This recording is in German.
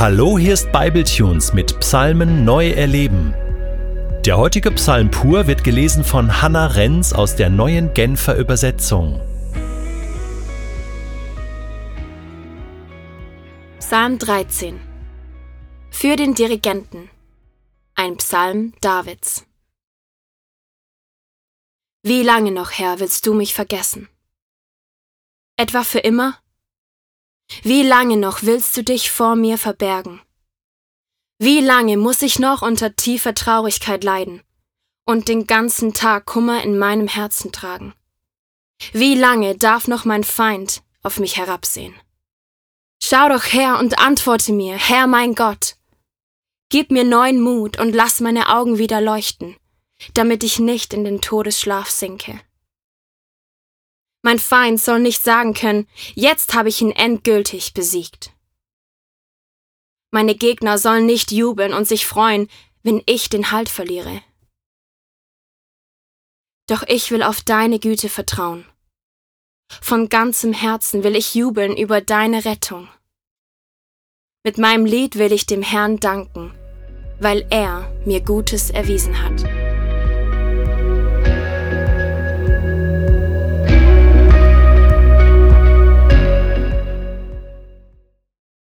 Hallo, hier ist Bibletunes mit Psalmen neu erleben. Der heutige Psalm pur wird gelesen von Hannah Renz aus der neuen Genfer Übersetzung. Psalm 13 Für den Dirigenten Ein Psalm Davids Wie lange noch, Herr, willst du mich vergessen? Etwa für immer? Wie lange noch willst du dich vor mir verbergen? Wie lange muss ich noch unter tiefer Traurigkeit leiden und den ganzen Tag Kummer in meinem Herzen tragen? Wie lange darf noch mein Feind auf mich herabsehen? Schau doch her und antworte mir, Herr mein Gott. Gib mir neuen Mut und lass meine Augen wieder leuchten, damit ich nicht in den Todesschlaf sinke. Mein Feind soll nicht sagen können, jetzt habe ich ihn endgültig besiegt. Meine Gegner sollen nicht jubeln und sich freuen, wenn ich den Halt verliere. Doch ich will auf deine Güte vertrauen. Von ganzem Herzen will ich jubeln über deine Rettung. Mit meinem Lied will ich dem Herrn danken, weil er mir Gutes erwiesen hat.